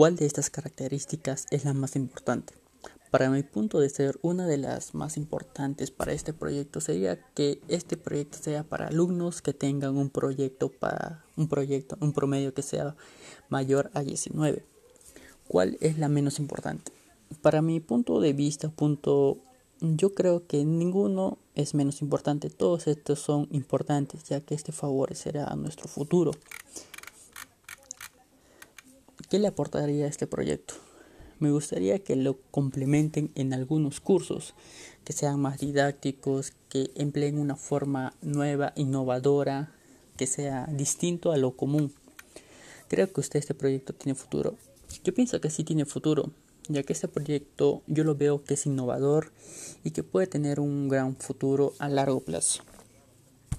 ¿Cuál de estas características es la más importante? Para mi punto de ser, una de las más importantes para este proyecto sería que este proyecto sea para alumnos que tengan un proyecto para un proyecto, un promedio que sea mayor a 19. ¿Cuál es la menos importante? Para mi punto de vista, punto yo creo que ninguno es menos importante, todos estos son importantes ya que este favorecerá a nuestro futuro. ¿Qué le aportaría a este proyecto? Me gustaría que lo complementen en algunos cursos, que sean más didácticos, que empleen una forma nueva, innovadora, que sea distinto a lo común. Creo que usted este proyecto tiene futuro. Yo pienso que sí tiene futuro, ya que este proyecto yo lo veo que es innovador y que puede tener un gran futuro a largo plazo.